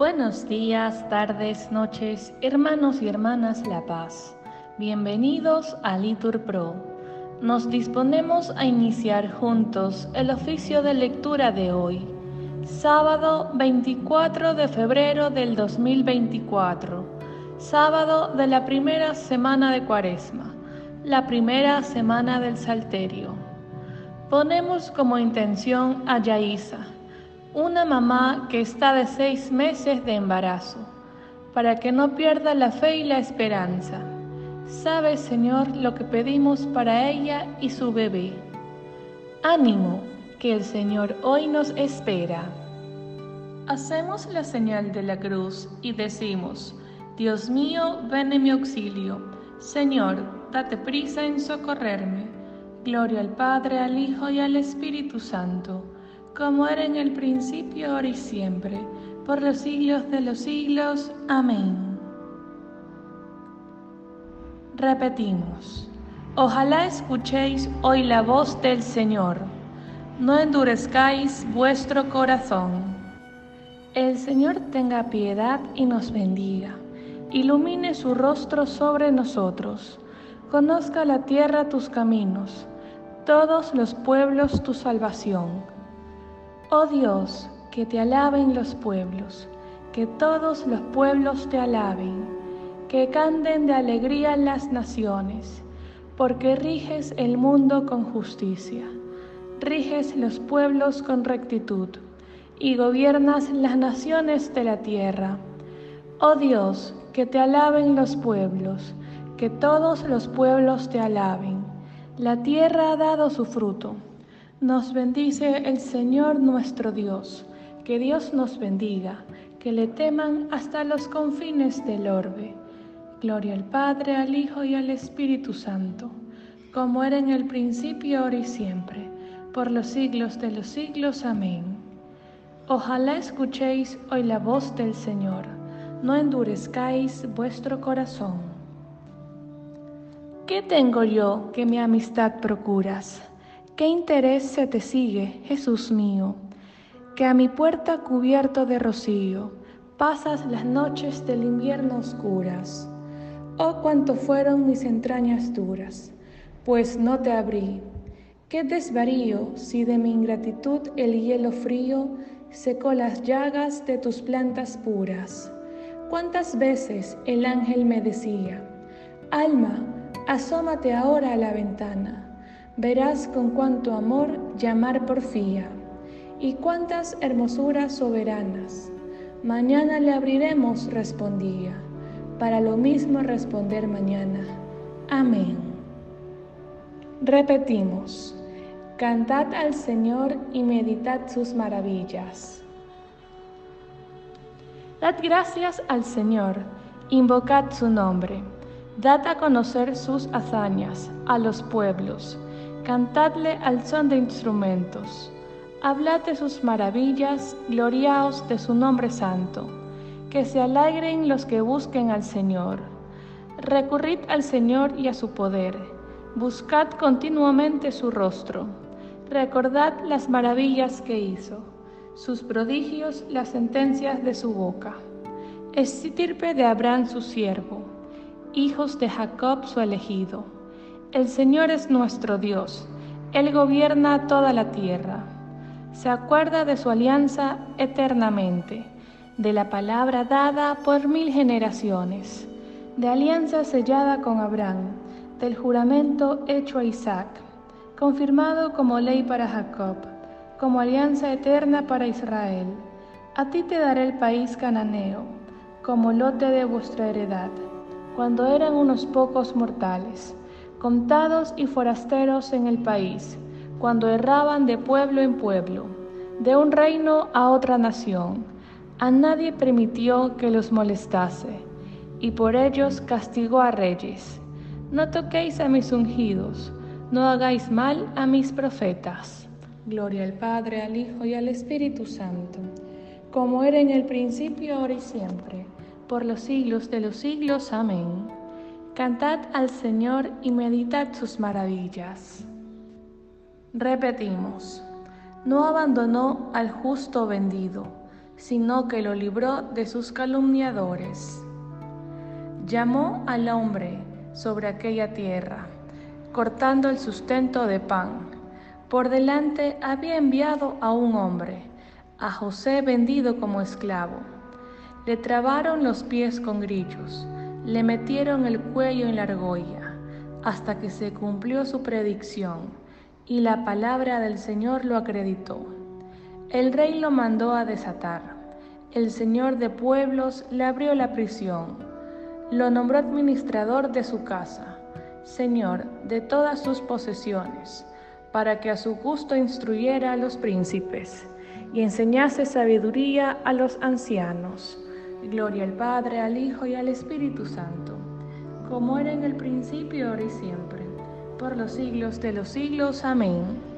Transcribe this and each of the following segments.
Buenos días, tardes, noches, hermanos y hermanas La Paz. Bienvenidos a Litur Pro. Nos disponemos a iniciar juntos el oficio de lectura de hoy, sábado 24 de febrero del 2024, sábado de la primera semana de Cuaresma, la primera semana del Salterio. Ponemos como intención a Yaisa una mamá que está de seis meses de embarazo, para que no pierda la fe y la esperanza. Sabe, Señor, lo que pedimos para ella y su bebé. Ánimo, que el Señor hoy nos espera. Hacemos la señal de la cruz y decimos, Dios mío, ven en mi auxilio. Señor, date prisa en socorrerme. Gloria al Padre, al Hijo y al Espíritu Santo como era en el principio, ahora y siempre, por los siglos de los siglos. Amén. Repetimos, ojalá escuchéis hoy la voz del Señor, no endurezcáis vuestro corazón. El Señor tenga piedad y nos bendiga, ilumine su rostro sobre nosotros, conozca la tierra tus caminos, todos los pueblos tu salvación Oh Dios, que te alaben los pueblos, que todos los pueblos te alaben, que canten de alegría las naciones, porque riges el mundo con justicia, riges los pueblos con rectitud y gobiernas las naciones de la tierra. Oh Dios, que te alaben los pueblos, que todos los pueblos te alaben. La tierra ha dado su fruto nos bendice el Señor nuestro Dios. Que Dios nos bendiga, que le teman hasta los confines del orbe. Gloria al Padre, al Hijo y al Espíritu Santo, como era en el principio, ahora y siempre, por los siglos de los siglos. Amén. Ojalá escuchéis hoy la voz del Señor, no endurezcáis vuestro corazón. ¿Qué tengo yo que mi amistad procuras? ¿Qué interés se te sigue, Jesús mío? Que a mi puerta cubierto de rocío pasas las noches del invierno oscuras. Oh, cuánto fueron mis entrañas duras, pues no te abrí. Qué desvarío si de mi ingratitud el hielo frío secó las llagas de tus plantas puras. Cuántas veces el ángel me decía, Alma, asómate ahora a la ventana verás con cuánto amor llamar porfía y cuántas hermosuras soberanas. Mañana le abriremos, respondía, para lo mismo responder mañana. Amén. Repetimos, cantad al Señor y meditad sus maravillas. Dad gracias al Señor, invocad su nombre, dad a conocer sus hazañas a los pueblos cantadle al son de instrumentos, hablad de sus maravillas, gloriaos de su nombre santo, que se alegren los que busquen al Señor. Recurrid al Señor y a su poder, buscad continuamente su rostro, recordad las maravillas que hizo, sus prodigios, las sentencias de su boca. Estirpe de Abraham su siervo, hijos de Jacob su elegido el Señor es nuestro Dios, Él gobierna toda la tierra. Se acuerda de su alianza eternamente, de la palabra dada por mil generaciones, de alianza sellada con Abraham, del juramento hecho a Isaac, confirmado como ley para Jacob, como alianza eterna para Israel. A ti te daré el país cananeo, como lote de vuestra heredad, cuando eran unos pocos mortales contados y forasteros en el país, cuando erraban de pueblo en pueblo, de un reino a otra nación. A nadie permitió que los molestase, y por ellos castigó a reyes. No toquéis a mis ungidos, no hagáis mal a mis profetas. Gloria al Padre, al Hijo y al Espíritu Santo, como era en el principio, ahora y siempre, por los siglos de los siglos. Amén. Cantad al Señor y meditad sus maravillas. Repetimos, no abandonó al justo vendido, sino que lo libró de sus calumniadores. Llamó al hombre sobre aquella tierra, cortando el sustento de pan. Por delante había enviado a un hombre, a José vendido como esclavo. Le trabaron los pies con grillos, le metieron el cuello en la argolla, hasta que se cumplió su predicción, y la palabra del Señor lo acreditó. El rey lo mandó a desatar. El señor de pueblos le abrió la prisión. Lo nombró administrador de su casa, señor de todas sus posesiones, para que a su gusto instruyera a los príncipes y enseñase sabiduría a los ancianos. Gloria al Padre, al Hijo y al Espíritu Santo, como era en el principio, ahora y siempre, por los siglos de los siglos. Amén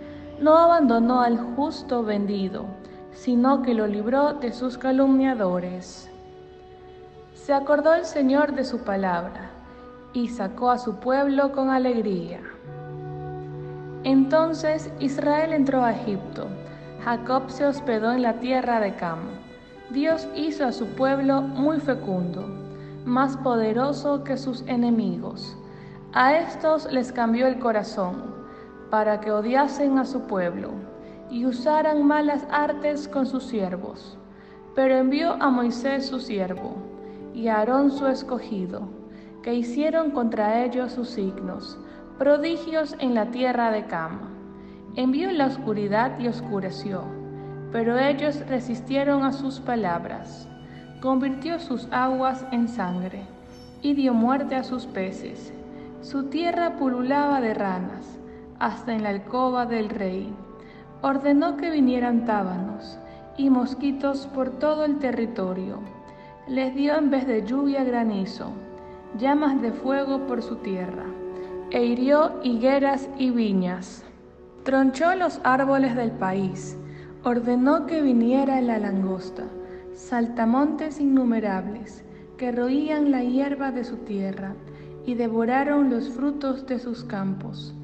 no abandonó al justo vendido, sino que lo libró de sus calumniadores. Se acordó el Señor de su palabra y sacó a su pueblo con alegría. Entonces Israel entró a Egipto, Jacob se hospedó en la tierra de Cam. Dios hizo a su pueblo muy fecundo, más poderoso que sus enemigos. A estos les cambió el corazón para que odiasen a su pueblo y usaran malas artes con sus siervos. Pero envió a Moisés su siervo y a Aarón su escogido, que hicieron contra ellos sus signos, prodigios en la tierra de Cama. Envió la oscuridad y oscureció, pero ellos resistieron a sus palabras. Convirtió sus aguas en sangre y dio muerte a sus peces. Su tierra pululaba de ranas hasta en la alcoba del rey. Ordenó que vinieran tábanos y mosquitos por todo el territorio. Les dio en vez de lluvia granizo, llamas de fuego por su tierra, e hirió higueras y viñas. Tronchó los árboles del país, ordenó que viniera la langosta, saltamontes innumerables, que roían la hierba de su tierra y devoraron los frutos de sus campos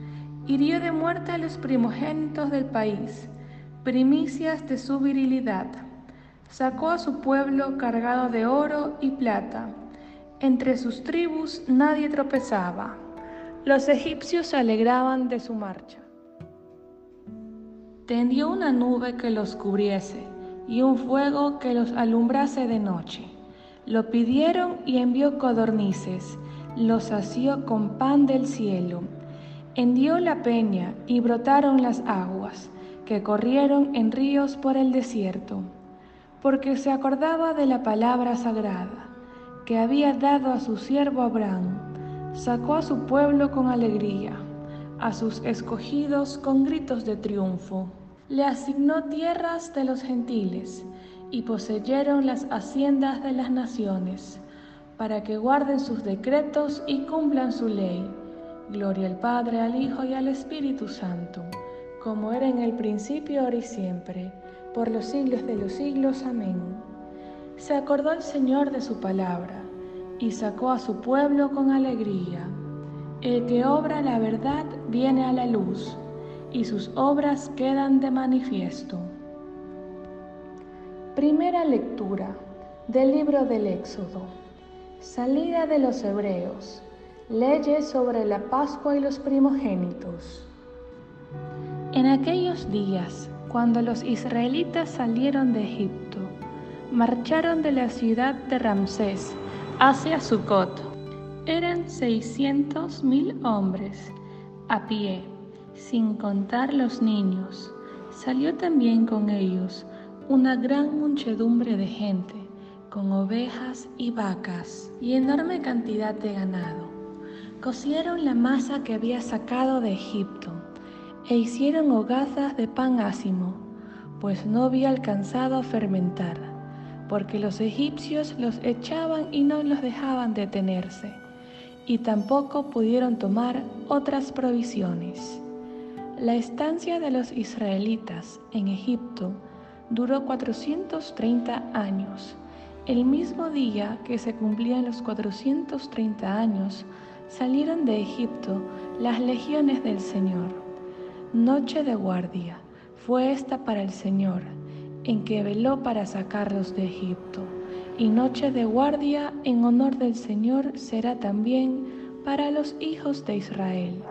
hirió de muerte a los primogénitos del país, primicias de su virilidad. Sacó a su pueblo cargado de oro y plata. Entre sus tribus nadie tropezaba. Los egipcios se alegraban de su marcha. Tendió una nube que los cubriese y un fuego que los alumbrase de noche. Lo pidieron y envió codornices, los sació con pan del cielo hendió la peña y brotaron las aguas, que corrieron en ríos por el desierto, porque se acordaba de la palabra sagrada que había dado a su siervo Abraham, sacó a su pueblo con alegría, a sus escogidos con gritos de triunfo. Le asignó tierras de los gentiles y poseyeron las haciendas de las naciones, para que guarden sus decretos y cumplan su ley Gloria al Padre, al Hijo y al Espíritu Santo, como era en el principio, ahora y siempre, por los siglos de los siglos. Amén. Se acordó el Señor de su palabra y sacó a su pueblo con alegría. El que obra la verdad viene a la luz y sus obras quedan de manifiesto. Primera lectura del libro del Éxodo. Salida de los Hebreos Leyes sobre la Pascua y los primogénitos. En aquellos días, cuando los israelitas salieron de Egipto, marcharon de la ciudad de Ramsés hacia Sucot. Eran seiscientos mil hombres a pie, sin contar los niños. Salió también con ellos una gran muchedumbre de gente, con ovejas y vacas y enorme cantidad de ganado Cocieron la masa que había sacado de Egipto e hicieron hogazas de pan ácimo, pues no había alcanzado a fermentar, porque los egipcios los echaban y no los dejaban detenerse, y tampoco pudieron tomar otras provisiones. La estancia de los israelitas en Egipto duró 430 años. El mismo día que se cumplían los 430 años, salieron de Egipto las legiones del Señor. Noche de guardia fue esta para el Señor, en que veló para sacarlos de Egipto. Y noche de guardia en honor del Señor será también para los hijos de Israel,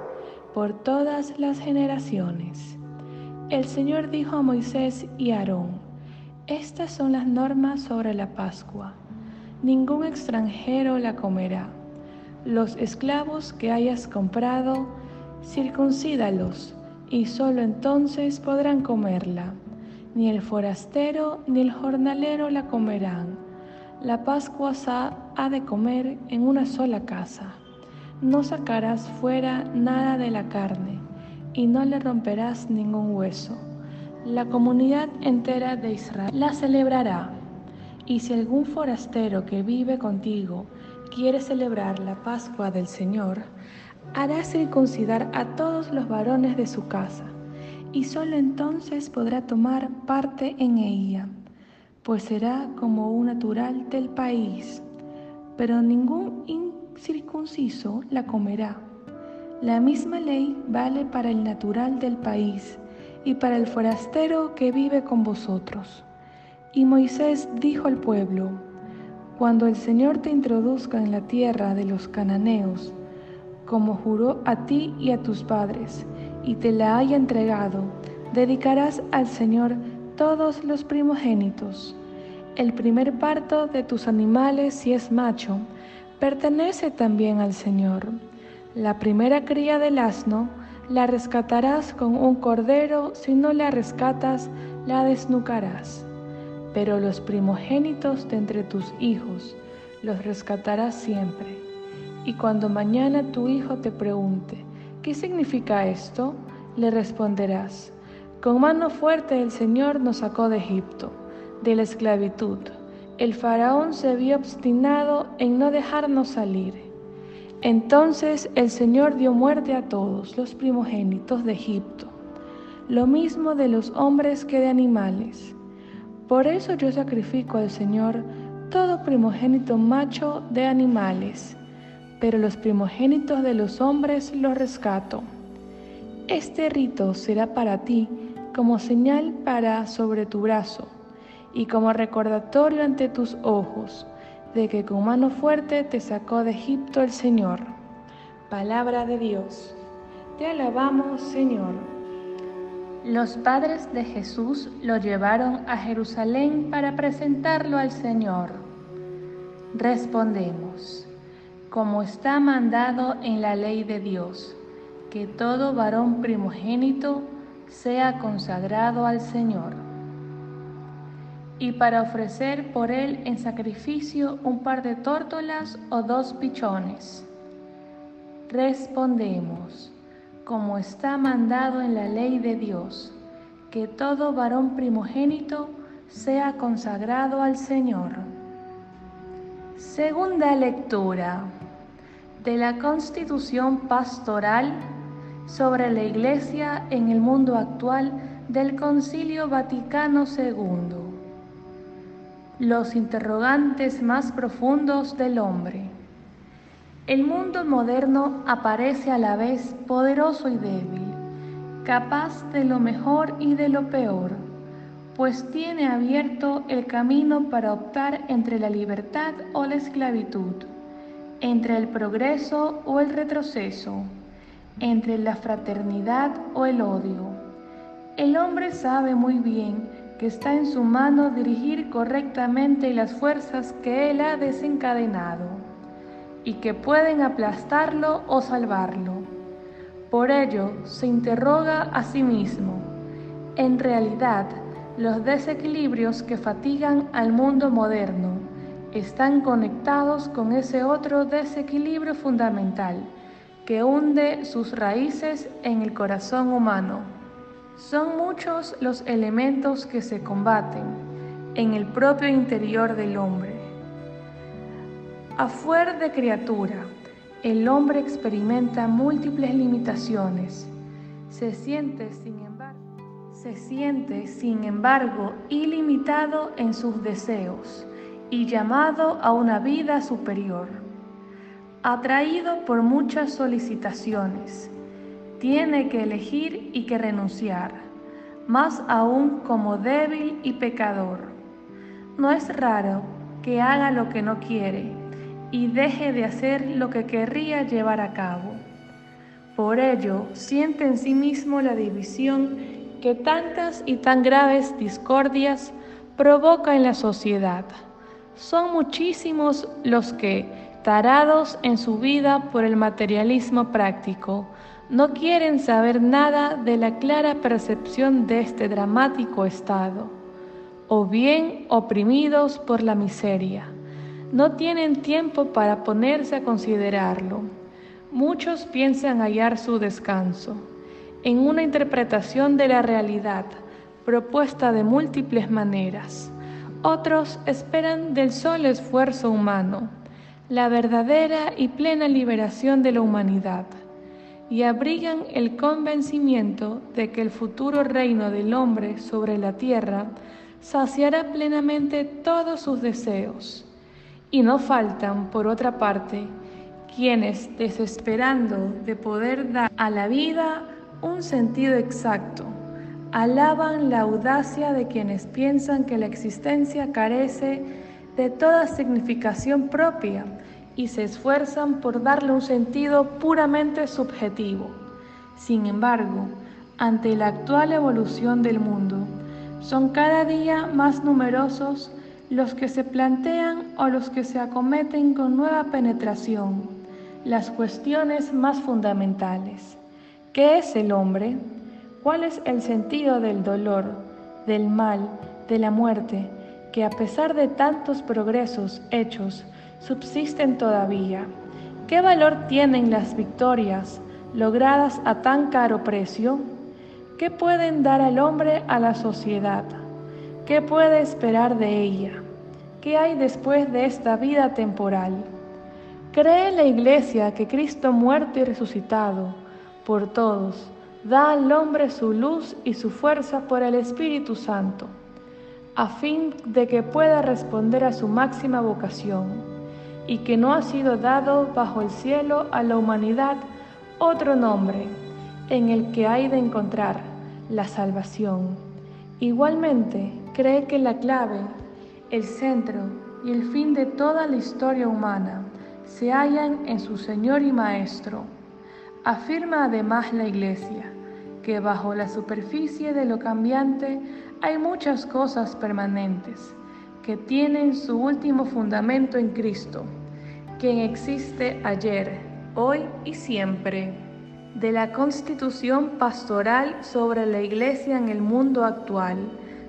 por todas las generaciones. El Señor dijo a Moisés y Aarón, estas son las normas sobre la Pascua. Ningún extranjero la comerá. Los esclavos que hayas comprado, circuncídalos, y sólo entonces podrán comerla ni el forastero ni el jornalero la comerán. La Pascua ha de comer en una sola casa. No sacarás fuera nada de la carne, y no le romperás ningún hueso. La comunidad entera de Israel la celebrará. Y si algún forastero que vive contigo quiere celebrar la Pascua del Señor, hará circuncidar a todos los varones de su casa y sólo entonces podrá tomar parte en ella, pues será como un natural del país, pero ningún incircunciso la comerá. La misma ley vale para el natural del país y para el forastero que vive con vosotros. Y Moisés dijo al pueblo, Cuando el Señor te introduzca en la tierra de los cananeos, como juró a ti y a tus padres, y te la haya entregado, dedicarás al Señor todos los primogénitos. El primer parto de tus animales, si es macho, pertenece también al Señor. La primera cría del asno la rescatarás con un cordero, si no la rescatas, la desnucarás. Pero los primogénitos de entre tus hijos los rescatarás siempre. Y cuando mañana tu hijo te pregunte, ¿Qué significa esto? Le responderás, con mano fuerte el Señor nos sacó de Egipto, de la esclavitud. El faraón se vio obstinado en no dejarnos salir. Entonces el Señor dio muerte a todos los primogénitos de Egipto, lo mismo de los hombres que de animales. Por eso yo sacrifico al Señor todo primogénito macho de animales pero los primogénitos de los hombres los rescato. Este rito será para ti como señal para sobre tu brazo y como recordatorio ante tus ojos de que con mano fuerte te sacó de Egipto el Señor. Palabra de Dios. Te alabamos, Señor. Los padres de Jesús lo llevaron a Jerusalén para presentarlo al Señor. Respondemos como está mandado en la ley de Dios, que todo varón primogénito sea consagrado al Señor, y para ofrecer por él en sacrificio un par de tórtolas o dos pichones. Respondemos, como está mandado en la ley de Dios, que todo varón primogénito sea consagrado al Señor. Segunda lectura de la Constitución Pastoral sobre la Iglesia en el mundo actual del Concilio Vaticano II. Los interrogantes más profundos del hombre. El mundo moderno aparece a la vez poderoso y débil, capaz de lo mejor y de lo peor, pues tiene abierto el camino para optar entre la libertad o la esclavitud entre el progreso o el retroceso, entre la fraternidad o el odio. El hombre sabe muy bien que está en su mano dirigir correctamente las fuerzas que él ha desencadenado y que pueden aplastarlo o salvarlo. Por ello se interroga a sí mismo. En realidad, los desequilibrios que fatigan al mundo moderno están conectados con ese otro desequilibrio fundamental que hunde sus raíces en el corazón humano. Son muchos los elementos que se combaten en el propio interior del hombre. A fuer de criatura, el hombre experimenta múltiples limitaciones. Se siente, sin embargo, se siente, sin embargo, ilimitado en sus deseos y llamado a una vida superior. Atraído por muchas solicitaciones, tiene que elegir y que renunciar. más aún como débil y pecador. No es raro que haga lo que no quiere y deje de hacer lo que querría llevar a cabo. Por ello, siente en sí mismo la división que tantas y tan graves discordias provoca en la sociedad. Son muchísimos los que, tarados en su vida por el materialismo práctico, no quieren saber nada de la clara percepción de este dramático estado, o bien oprimidos por la miseria. No tienen tiempo para ponerse a considerarlo. Muchos piensan hallar su descanso en una interpretación de la realidad propuesta de múltiples maneras. Otros esperan del solo esfuerzo humano la verdadera y plena liberación de la humanidad y abrigan el convencimiento de que el futuro reino del hombre sobre la tierra saciará plenamente todos sus deseos. Y no faltan, por otra parte, quienes, desesperando de poder dar a la vida un sentido exacto, alaban la audacia de quienes piensan que la existencia carece de toda significación propia y se esfuerzan por darle un sentido puramente subjetivo. Sin embargo, ante la actual evolución del mundo, son cada día más numerosos los que se plantean o los que se acometen con nueva penetración las cuestiones más fundamentales. ¿Qué es el hombre? ¿Cuál es el sentido del dolor, del mal, de la muerte, que a pesar de tantos progresos hechos, subsisten todavía? ¿Qué valor tienen las victorias logradas a tan caro precio? ¿Qué pueden dar al hombre a la sociedad? ¿Qué puede esperar de ella? ¿Qué hay después de esta vida temporal? ¿Cree la Iglesia que Cristo muerto y resucitado por todos da al hombre su luz y su fuerza por el Espíritu Santo, a fin de que pueda responder a su máxima vocación? Y que no ha sido dado bajo el cielo a la humanidad otro nombre en el que hay de encontrar la salvación. Igualmente, cree que la clave, el centro y el fin de toda la historia humana se hallan en su Señor y Maestro. Afirma además la Iglesia que bajo la superficie de lo cambiante hay muchas cosas permanentes que tienen su último fundamento en Cristo, quien existe ayer, hoy y siempre. De la Constitución Pastoral sobre la Iglesia en el mundo actual,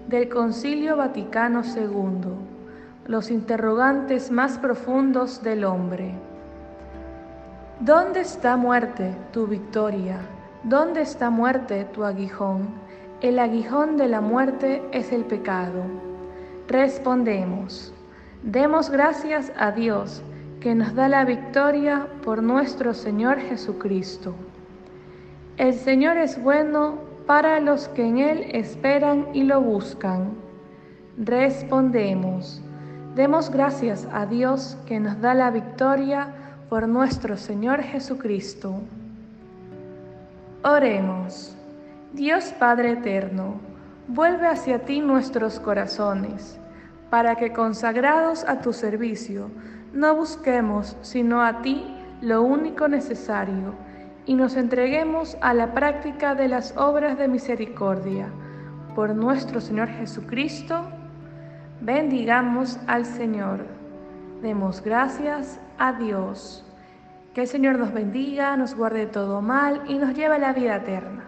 del Concilio Vaticano II, los interrogantes más profundos del hombre. ¿Dónde está muerte tu victoria? ¿Dónde está muerte tu aguijón? El aguijón de la muerte es el pecado. Respondemos, demos gracias a Dios que nos da la victoria por nuestro Señor Jesucristo. El Señor es bueno para los que en Él esperan y lo buscan. Respondemos, demos gracias a Dios que nos da la victoria por nuestro Señor Jesucristo. Oremos, Dios Padre Eterno, Vuelve hacia ti nuestros corazones, para que consagrados a tu servicio, no busquemos sino a ti lo único necesario, y nos entreguemos a la práctica de las obras de misericordia. Por nuestro Señor Jesucristo, bendigamos al Señor. Demos gracias a Dios. Que el Señor nos bendiga, nos guarde todo mal y nos lleve a la vida eterna.